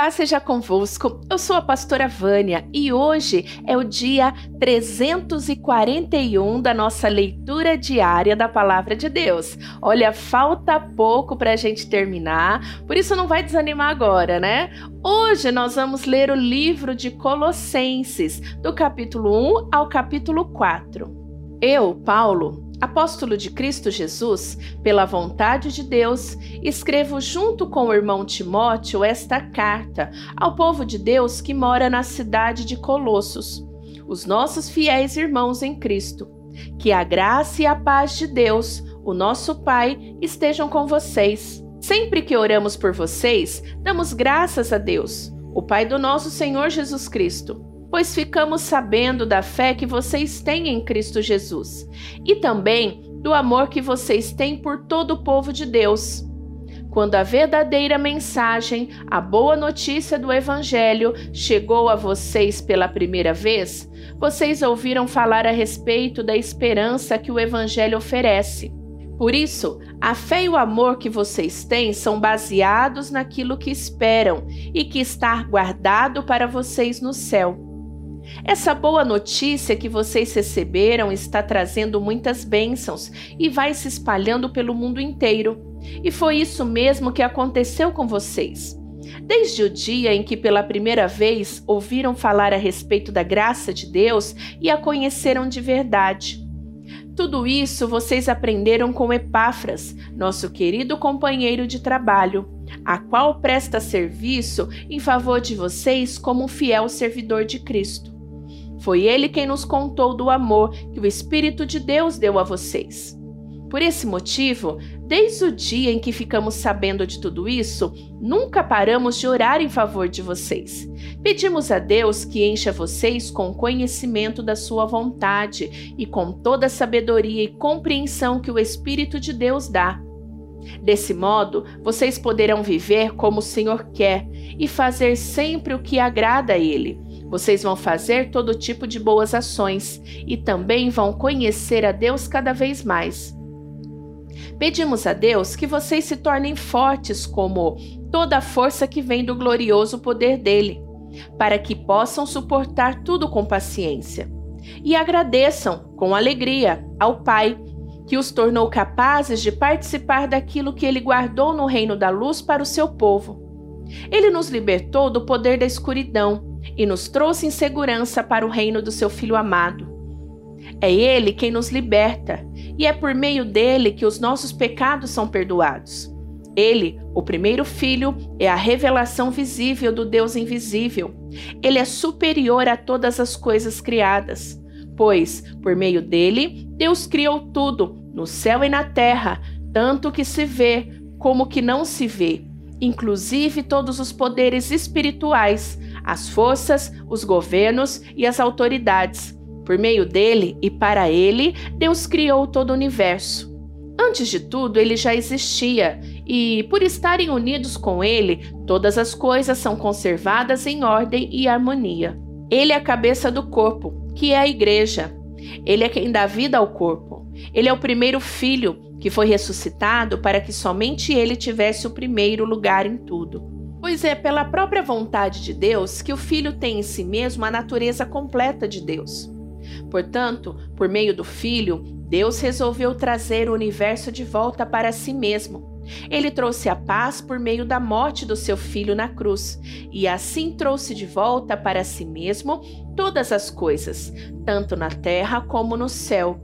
Paz seja convosco. Eu sou a pastora Vânia e hoje é o dia 341 da nossa leitura diária da palavra de Deus. Olha, falta pouco para a gente terminar, por isso não vai desanimar agora, né? Hoje nós vamos ler o livro de Colossenses, do capítulo 1 ao capítulo 4. Eu, Paulo, apóstolo de Cristo Jesus, pela vontade de Deus, escrevo junto com o irmão Timóteo esta carta ao povo de Deus que mora na cidade de Colossos, os nossos fiéis irmãos em Cristo. Que a graça e a paz de Deus, o nosso Pai, estejam com vocês. Sempre que oramos por vocês, damos graças a Deus, o Pai do nosso Senhor Jesus Cristo pois ficamos sabendo da fé que vocês têm em Cristo Jesus e também do amor que vocês têm por todo o povo de Deus. Quando a verdadeira mensagem, a boa notícia do Evangelho, chegou a vocês pela primeira vez, vocês ouviram falar a respeito da esperança que o Evangelho oferece. Por isso, a fé e o amor que vocês têm são baseados naquilo que esperam e que está guardado para vocês no céu. Essa boa notícia que vocês receberam está trazendo muitas bênçãos e vai se espalhando pelo mundo inteiro. E foi isso mesmo que aconteceu com vocês. Desde o dia em que pela primeira vez ouviram falar a respeito da graça de Deus e a conheceram de verdade. Tudo isso vocês aprenderam com Epáfras, nosso querido companheiro de trabalho, a qual presta serviço em favor de vocês como um fiel servidor de Cristo. Foi ele quem nos contou do amor que o Espírito de Deus deu a vocês. Por esse motivo, desde o dia em que ficamos sabendo de tudo isso, nunca paramos de orar em favor de vocês. Pedimos a Deus que encha vocês com o conhecimento da sua vontade e com toda a sabedoria e compreensão que o Espírito de Deus dá. Desse modo, vocês poderão viver como o Senhor quer e fazer sempre o que agrada a Ele vocês vão fazer todo tipo de boas ações e também vão conhecer a Deus cada vez mais. Pedimos a Deus que vocês se tornem fortes como toda a força que vem do glorioso poder dele, para que possam suportar tudo com paciência. E agradeçam com alegria ao Pai, que os tornou capazes de participar daquilo que ele guardou no reino da luz para o seu povo. Ele nos libertou do poder da escuridão e nos trouxe em segurança para o reino do seu Filho amado. É Ele quem nos liberta, e é por meio dele que os nossos pecados são perdoados. Ele, o primeiro filho, é a revelação visível do Deus invisível. Ele é superior a todas as coisas criadas, pois, por meio dele, Deus criou tudo, no céu e na terra, tanto que se vê como que não se vê, inclusive todos os poderes espirituais as forças, os governos e as autoridades. Por meio dele e para ele, Deus criou todo o universo. Antes de tudo, ele já existia, e por estarem unidos com ele, todas as coisas são conservadas em ordem e harmonia. Ele é a cabeça do corpo, que é a igreja. Ele é quem dá vida ao corpo. Ele é o primeiro filho que foi ressuscitado para que somente ele tivesse o primeiro lugar em tudo. Pois é pela própria vontade de Deus que o Filho tem em si mesmo a natureza completa de Deus. Portanto, por meio do Filho, Deus resolveu trazer o universo de volta para si mesmo. Ele trouxe a paz por meio da morte do seu filho na cruz, e assim trouxe de volta para si mesmo todas as coisas, tanto na terra como no céu.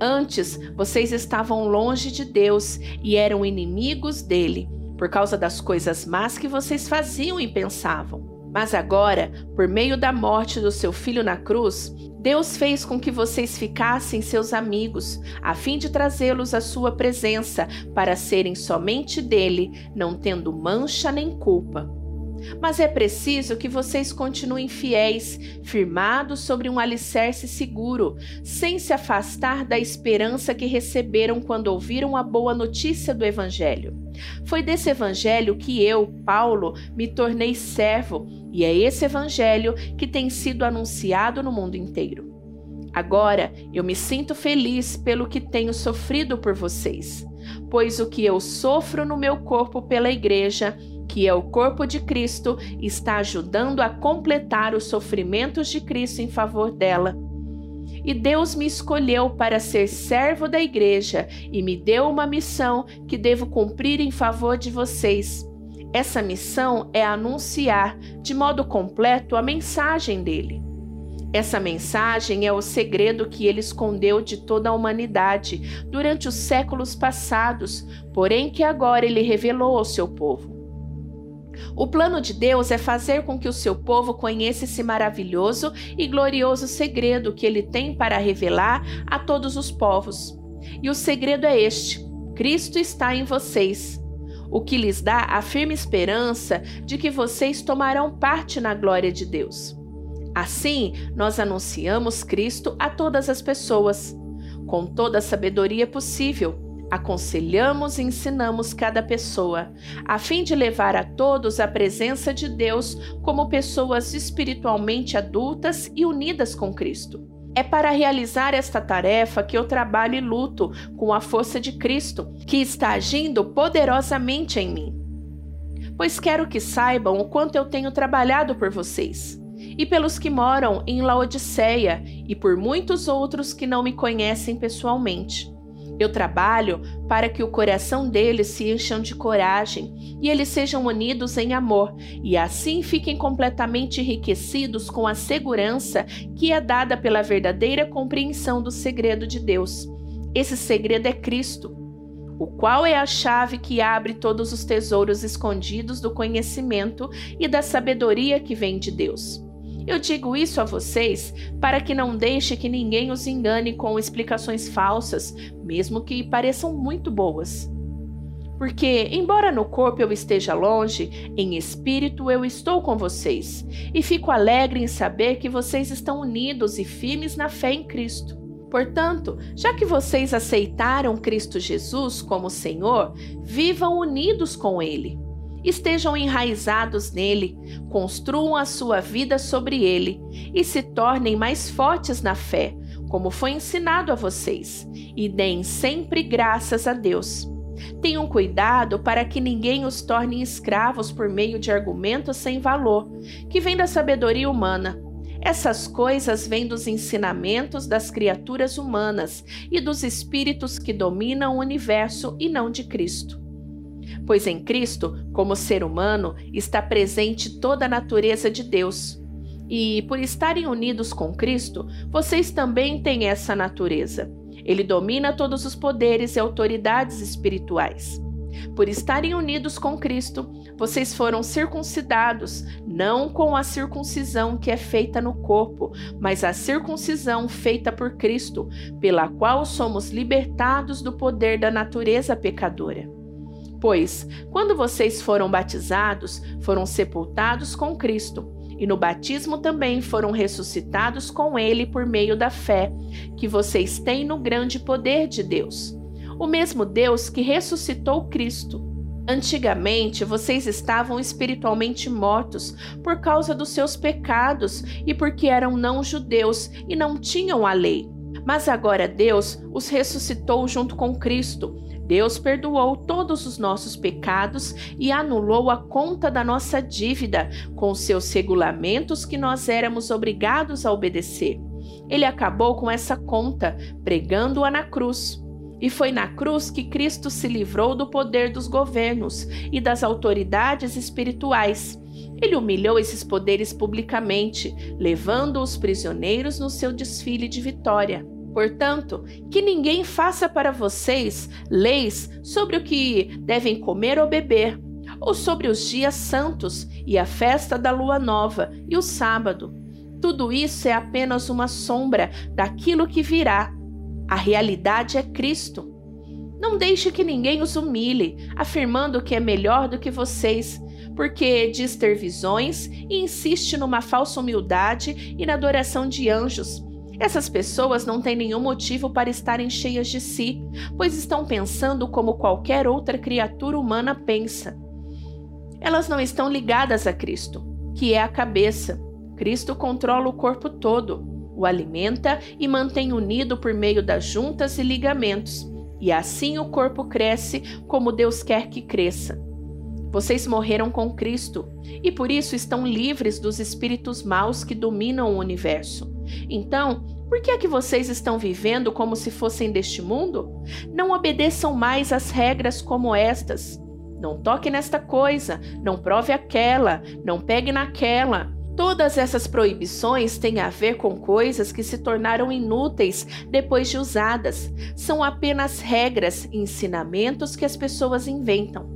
Antes, vocês estavam longe de Deus e eram inimigos dele por causa das coisas más que vocês faziam e pensavam. Mas agora, por meio da morte do seu filho na cruz, Deus fez com que vocês ficassem seus amigos, a fim de trazê-los à sua presença, para serem somente dele, não tendo mancha nem culpa. Mas é preciso que vocês continuem fiéis, firmados sobre um alicerce seguro, sem se afastar da esperança que receberam quando ouviram a boa notícia do Evangelho. Foi desse Evangelho que eu, Paulo, me tornei servo, e é esse Evangelho que tem sido anunciado no mundo inteiro. Agora eu me sinto feliz pelo que tenho sofrido por vocês, pois o que eu sofro no meu corpo pela igreja que é o corpo de Cristo, está ajudando a completar os sofrimentos de Cristo em favor dela. E Deus me escolheu para ser servo da igreja e me deu uma missão que devo cumprir em favor de vocês. Essa missão é anunciar de modo completo a mensagem dele. Essa mensagem é o segredo que ele escondeu de toda a humanidade durante os séculos passados, porém que agora ele revelou ao seu povo. O plano de Deus é fazer com que o seu povo conheça esse maravilhoso e glorioso segredo que ele tem para revelar a todos os povos. E o segredo é este: Cristo está em vocês, o que lhes dá a firme esperança de que vocês tomarão parte na glória de Deus. Assim, nós anunciamos Cristo a todas as pessoas, com toda a sabedoria possível. Aconselhamos e ensinamos cada pessoa, a fim de levar a todos à presença de Deus como pessoas espiritualmente adultas e unidas com Cristo. É para realizar esta tarefa que eu trabalho e luto com a força de Cristo, que está agindo poderosamente em mim. Pois quero que saibam o quanto eu tenho trabalhado por vocês e pelos que moram em Laodiceia e por muitos outros que não me conhecem pessoalmente. Eu trabalho para que o coração deles se encham de coragem e eles sejam unidos em amor e assim fiquem completamente enriquecidos com a segurança que é dada pela verdadeira compreensão do segredo de Deus. Esse segredo é Cristo, o qual é a chave que abre todos os tesouros escondidos do conhecimento e da sabedoria que vem de Deus. Eu digo isso a vocês para que não deixe que ninguém os engane com explicações falsas, mesmo que pareçam muito boas. Porque, embora no corpo eu esteja longe, em espírito eu estou com vocês, e fico alegre em saber que vocês estão unidos e firmes na fé em Cristo. Portanto, já que vocês aceitaram Cristo Jesus como Senhor, vivam unidos com Ele estejam enraizados nele, construam a sua vida sobre ele e se tornem mais fortes na fé, como foi ensinado a vocês, e deem sempre graças a Deus. Tenham cuidado para que ninguém os torne escravos por meio de argumentos sem valor, que vêm da sabedoria humana. Essas coisas vêm dos ensinamentos das criaturas humanas e dos espíritos que dominam o universo e não de Cristo pois em Cristo, como ser humano, está presente toda a natureza de Deus. E por estarem unidos com Cristo, vocês também têm essa natureza. Ele domina todos os poderes e autoridades espirituais. Por estarem unidos com Cristo, vocês foram circuncidados, não com a circuncisão que é feita no corpo, mas a circuncisão feita por Cristo, pela qual somos libertados do poder da natureza pecadora. Pois, quando vocês foram batizados, foram sepultados com Cristo, e no batismo também foram ressuscitados com Ele por meio da fé que vocês têm no grande poder de Deus. O mesmo Deus que ressuscitou Cristo. Antigamente vocês estavam espiritualmente mortos por causa dos seus pecados e porque eram não-judeus e não tinham a lei. Mas agora Deus os ressuscitou junto com Cristo Deus perdoou todos os nossos pecados e anulou a conta da nossa dívida com seus regulamentos que nós éramos obrigados a obedecer. Ele acabou com essa conta, pregando-a na cruz. E foi na cruz que Cristo se livrou do poder dos governos e das autoridades espirituais. Ele humilhou esses poderes publicamente, levando os prisioneiros no seu desfile de vitória. Portanto, que ninguém faça para vocês leis sobre o que devem comer ou beber, ou sobre os dias santos e a festa da lua nova e o sábado. Tudo isso é apenas uma sombra daquilo que virá. A realidade é Cristo. Não deixe que ninguém os humilhe, afirmando que é melhor do que vocês, porque diz ter visões e insiste numa falsa humildade e na adoração de anjos essas pessoas não têm nenhum motivo para estarem cheias de si, pois estão pensando como qualquer outra criatura humana pensa. Elas não estão ligadas a Cristo, que é a cabeça. Cristo controla o corpo todo, o alimenta e mantém unido por meio das juntas e ligamentos, e assim o corpo cresce como Deus quer que cresça. Vocês morreram com Cristo e por isso estão livres dos espíritos maus que dominam o universo. Então, por que é que vocês estão vivendo como se fossem deste mundo? Não obedeçam mais às regras como estas. Não toque nesta coisa, não prove aquela, não pegue naquela. Todas essas proibições têm a ver com coisas que se tornaram inúteis depois de usadas. São apenas regras e ensinamentos que as pessoas inventam.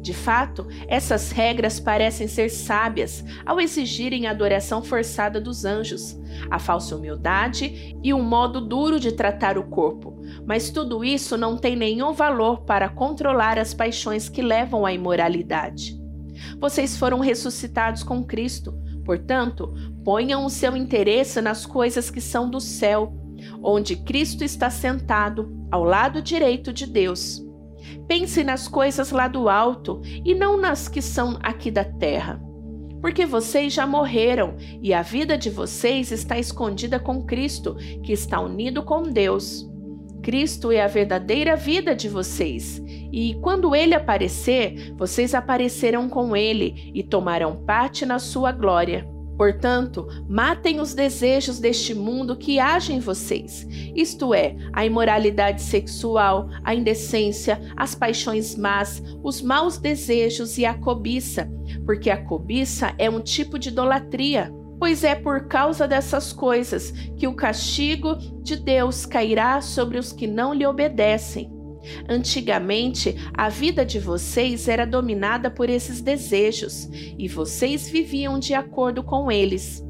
De fato, essas regras parecem ser sábias ao exigirem a adoração forçada dos anjos, a falsa humildade e um modo duro de tratar o corpo, mas tudo isso não tem nenhum valor para controlar as paixões que levam à imoralidade. Vocês foram ressuscitados com Cristo, portanto, ponham o seu interesse nas coisas que são do céu, onde Cristo está sentado ao lado direito de Deus. Pense nas coisas lá do alto e não nas que são aqui da terra. Porque vocês já morreram e a vida de vocês está escondida com Cristo, que está unido com Deus. Cristo é a verdadeira vida de vocês, e quando ele aparecer, vocês aparecerão com ele e tomarão parte na sua glória. Portanto, matem os desejos deste mundo que agem em vocês, isto é, a imoralidade sexual, a indecência, as paixões más, os maus desejos e a cobiça, porque a cobiça é um tipo de idolatria. Pois é por causa dessas coisas que o castigo de Deus cairá sobre os que não lhe obedecem. Antigamente, a vida de vocês era dominada por esses desejos e vocês viviam de acordo com eles.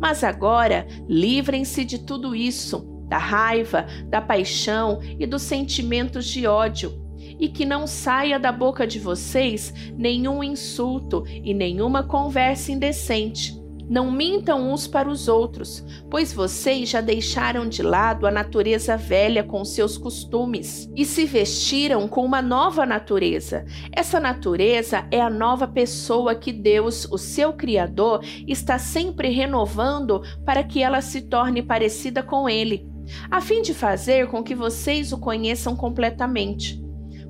Mas agora, livrem-se de tudo isso, da raiva, da paixão e dos sentimentos de ódio, e que não saia da boca de vocês nenhum insulto e nenhuma conversa indecente não mintam uns para os outros, pois vocês já deixaram de lado a natureza velha com seus costumes e se vestiram com uma nova natureza. Essa natureza é a nova pessoa que Deus, o seu Criador, está sempre renovando para que ela se torne parecida com Ele, a fim de fazer com que vocês o conheçam completamente.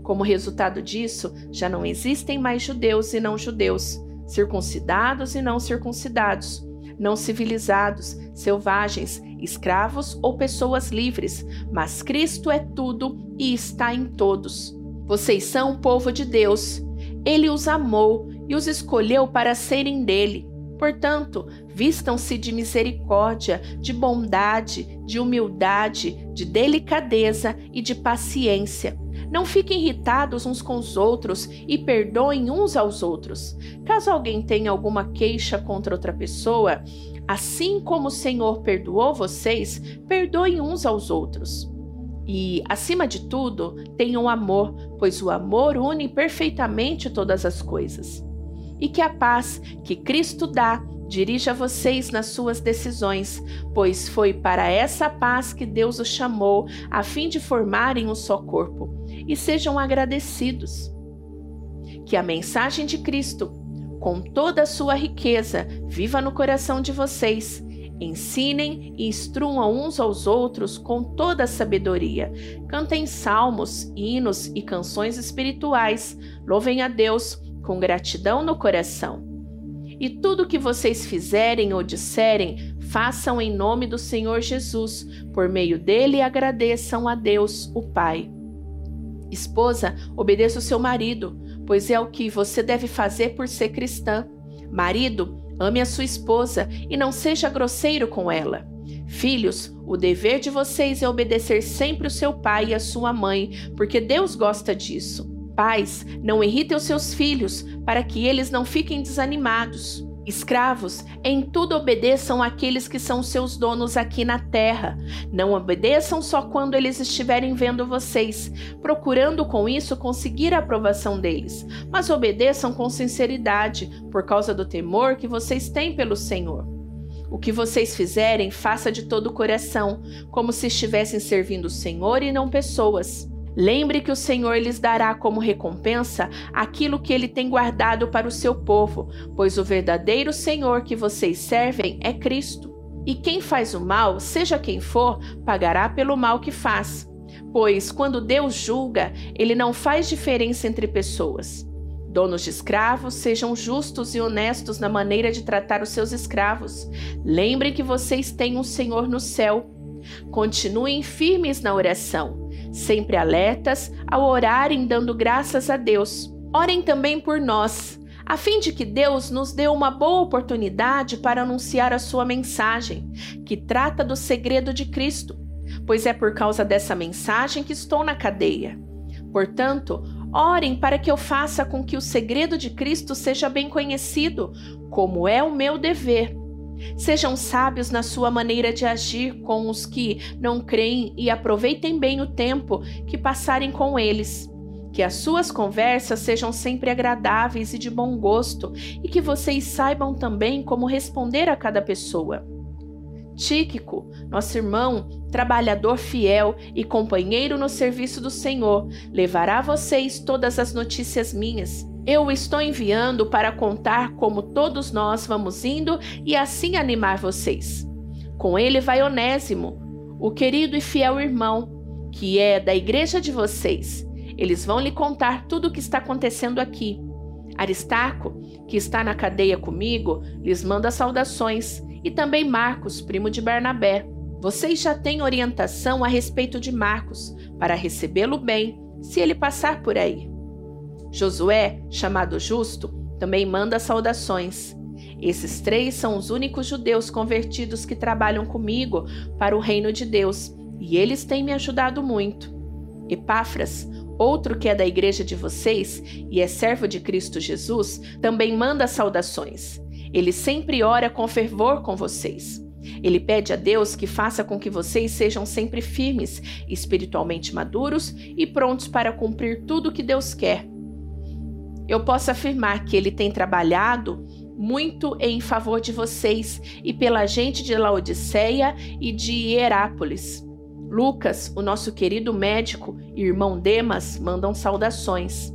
Como resultado disso, já não existem mais judeus e não judeus circuncidados e não circuncidados, não civilizados, selvagens, escravos ou pessoas livres, mas Cristo é tudo e está em todos. Vocês são o povo de Deus. Ele os amou e os escolheu para serem dele. Portanto, vistam-se de misericórdia, de bondade, de humildade, de delicadeza e de paciência não fiquem irritados uns com os outros e perdoem uns aos outros. Caso alguém tenha alguma queixa contra outra pessoa, assim como o Senhor perdoou vocês, perdoem uns aos outros. E, acima de tudo, tenham amor, pois o amor une perfeitamente todas as coisas. E que a paz que Cristo dá dirija vocês nas suas decisões, pois foi para essa paz que Deus os chamou, a fim de formarem um só corpo e sejam agradecidos. Que a mensagem de Cristo, com toda a sua riqueza, viva no coração de vocês. Ensinem e instruam uns aos outros com toda a sabedoria. Cantem salmos, hinos e canções espirituais. Louvem a Deus com gratidão no coração. E tudo que vocês fizerem ou disserem, façam em nome do Senhor Jesus. Por meio dele, agradeçam a Deus, o Pai. Esposa, obedeça o seu marido, pois é o que você deve fazer por ser cristã. Marido, ame a sua esposa e não seja grosseiro com ela. Filhos, o dever de vocês é obedecer sempre o seu pai e a sua mãe, porque Deus gosta disso. Pais, não irritem os seus filhos, para que eles não fiquem desanimados. Escravos, em tudo obedeçam àqueles que são seus donos aqui na terra. Não obedeçam só quando eles estiverem vendo vocês, procurando com isso conseguir a aprovação deles, mas obedeçam com sinceridade, por causa do temor que vocês têm pelo Senhor. O que vocês fizerem, faça de todo o coração, como se estivessem servindo o Senhor e não pessoas. Lembre que o Senhor lhes dará como recompensa aquilo que ele tem guardado para o seu povo, pois o verdadeiro Senhor que vocês servem é Cristo. E quem faz o mal, seja quem for, pagará pelo mal que faz. Pois quando Deus julga, ele não faz diferença entre pessoas. Donos de escravos, sejam justos e honestos na maneira de tratar os seus escravos. Lembrem que vocês têm um Senhor no céu. Continuem firmes na oração, sempre alertas ao orarem dando graças a Deus. Orem também por nós, a fim de que Deus nos dê uma boa oportunidade para anunciar a sua mensagem, que trata do segredo de Cristo, pois é por causa dessa mensagem que estou na cadeia. Portanto, orem para que eu faça com que o segredo de Cristo seja bem conhecido, como é o meu dever. Sejam sábios na sua maneira de agir com os que não creem e aproveitem bem o tempo que passarem com eles. Que as suas conversas sejam sempre agradáveis e de bom gosto, e que vocês saibam também como responder a cada pessoa. Tíquico, nosso irmão, trabalhador fiel e companheiro no serviço do Senhor, levará a vocês todas as notícias minhas. Eu o estou enviando para contar como todos nós vamos indo e assim animar vocês. Com ele vai Onésimo, o querido e fiel irmão, que é da igreja de vocês. Eles vão lhe contar tudo o que está acontecendo aqui. Aristarco, que está na cadeia comigo, lhes manda saudações e também Marcos, primo de Barnabé. Vocês já têm orientação a respeito de Marcos, para recebê-lo bem, se ele passar por aí. Josué, chamado Justo, também manda saudações. Esses três são os únicos judeus convertidos que trabalham comigo para o reino de Deus, e eles têm me ajudado muito. Epáfras, outro que é da igreja de vocês e é servo de Cristo Jesus, também manda saudações. Ele sempre ora com fervor com vocês. Ele pede a Deus que faça com que vocês sejam sempre firmes, espiritualmente maduros e prontos para cumprir tudo o que Deus quer. Eu posso afirmar que ele tem trabalhado muito em favor de vocês e pela gente de Laodiceia e de Hierápolis. Lucas, o nosso querido médico, e irmão Demas mandam saudações.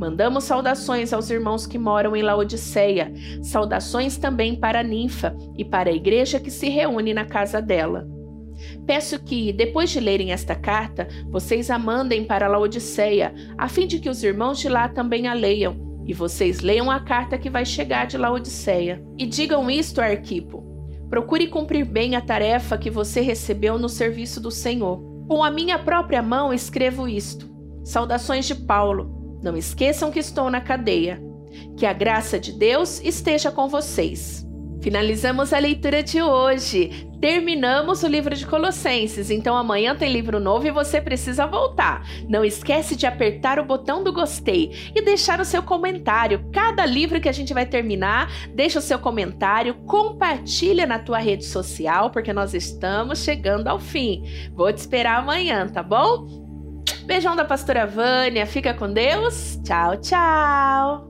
Mandamos saudações aos irmãos que moram em Laodiceia, saudações também para a ninfa e para a igreja que se reúne na casa dela. Peço que, depois de lerem esta carta, vocês a mandem para Laodiceia, a fim de que os irmãos de lá também a leiam, e vocês leiam a carta que vai chegar de Laodiceia. E digam isto a Arquipo: procure cumprir bem a tarefa que você recebeu no serviço do Senhor. Com a minha própria mão escrevo isto. Saudações de Paulo não esqueçam que estou na cadeia. Que a graça de Deus esteja com vocês. Finalizamos a leitura de hoje. Terminamos o livro de Colossenses, então amanhã tem livro novo e você precisa voltar. Não esquece de apertar o botão do gostei e deixar o seu comentário. Cada livro que a gente vai terminar, deixa o seu comentário, compartilha na tua rede social, porque nós estamos chegando ao fim. Vou te esperar amanhã, tá bom? Beijão da pastora Vânia, fica com Deus. Tchau, tchau.